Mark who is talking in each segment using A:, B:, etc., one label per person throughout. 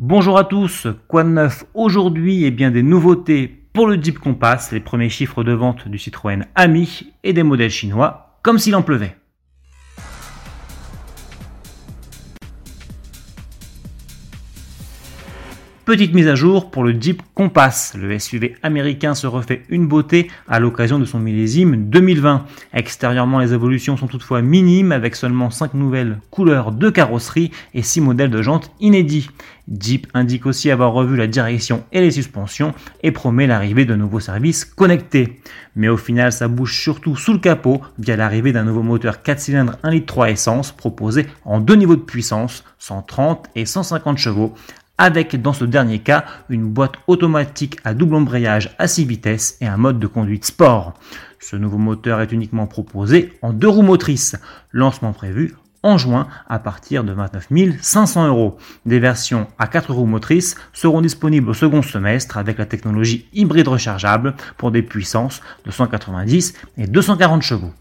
A: Bonjour à tous, quoi de neuf aujourd'hui et bien des nouveautés pour le Jeep Compass, les premiers chiffres de vente du Citroën Ami et des modèles chinois, comme s'il en pleuvait. Petite mise à jour pour le Jeep Compass. Le SUV américain se refait une beauté à l'occasion de son millésime 2020. Extérieurement, les évolutions sont toutefois minimes avec seulement 5 nouvelles couleurs de carrosserie et 6 modèles de jantes inédits. Jeep indique aussi avoir revu la direction et les suspensions et promet l'arrivée de nouveaux services connectés. Mais au final, ça bouge surtout sous le capot via l'arrivée d'un nouveau moteur 4 cylindres 1 litre 3 essence proposé en deux niveaux de puissance, 130 et 150 chevaux, avec dans ce dernier cas une boîte automatique à double embrayage à 6 vitesses et un mode de conduite sport. Ce nouveau moteur est uniquement proposé en deux roues motrices, lancement prévu en juin à partir de 29 500 euros. Des versions à 4 roues motrices seront disponibles au second semestre avec la technologie hybride rechargeable pour des puissances de 190 et 240 chevaux.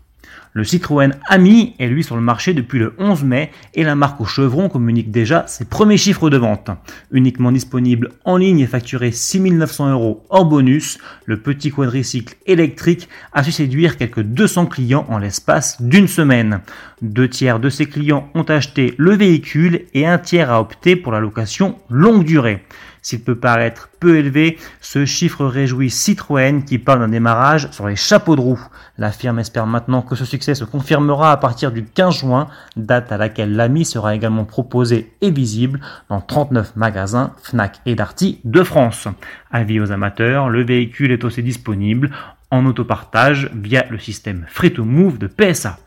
A: Le Citroën Ami est lui sur le marché depuis le 11 mai et la marque au chevron communique déjà ses premiers chiffres de vente. Uniquement disponible en ligne et facturé 6900 euros hors bonus, le petit quadricycle électrique a su séduire quelques 200 clients en l'espace d'une semaine. Deux tiers de ces clients ont acheté le véhicule et un tiers a opté pour la location longue durée. S'il peut paraître peu élevé, ce chiffre réjouit Citroën qui parle d'un démarrage sur les chapeaux de roue. La firme espère maintenant que ce succès se confirmera à partir du 15 juin, date à laquelle l'AMI sera également proposé et visible dans 39 magasins Fnac et Darty de France. Avis aux amateurs, le véhicule est aussi disponible en autopartage via le système Free to Move de PSA.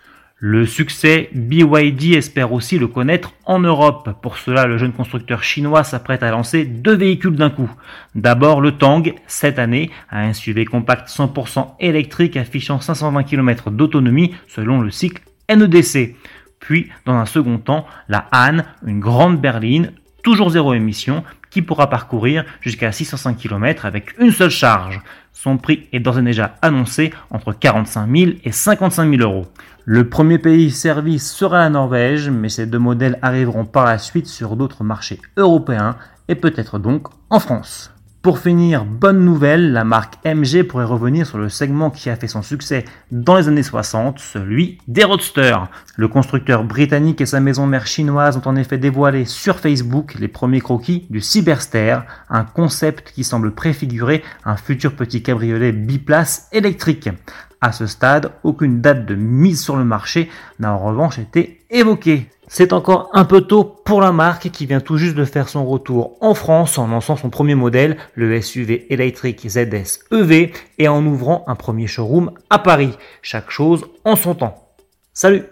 A: Le succès, BYD espère aussi le connaître en Europe. Pour cela, le jeune constructeur chinois s'apprête à lancer deux véhicules d'un coup. D'abord le Tang, cette année, un SUV compact 100% électrique affichant 520 km d'autonomie selon le cycle NEDC. Puis, dans un second temps, la Han, une grande berline, toujours zéro émission, qui pourra parcourir jusqu'à 605 km avec une seule charge. Son prix est d'ores et déjà annoncé entre 45 000 et 55 000 euros. Le premier pays servi sera la Norvège, mais ces deux modèles arriveront par la suite sur d'autres marchés européens et peut-être donc en France. Pour finir, bonne nouvelle, la marque MG pourrait revenir sur le segment qui a fait son succès dans les années 60, celui des roadsters. Le constructeur britannique et sa maison mère chinoise ont en effet dévoilé sur Facebook les premiers croquis du Cyberster, un concept qui semble préfigurer un futur petit cabriolet biplace électrique. À ce stade, aucune date de mise sur le marché n'a en revanche été évoquée. C'est encore un peu tôt pour la marque qui vient tout juste de faire son retour en France en lançant son premier modèle, le SUV électrique ZS EV, et en ouvrant un premier showroom à Paris. Chaque chose en son temps. Salut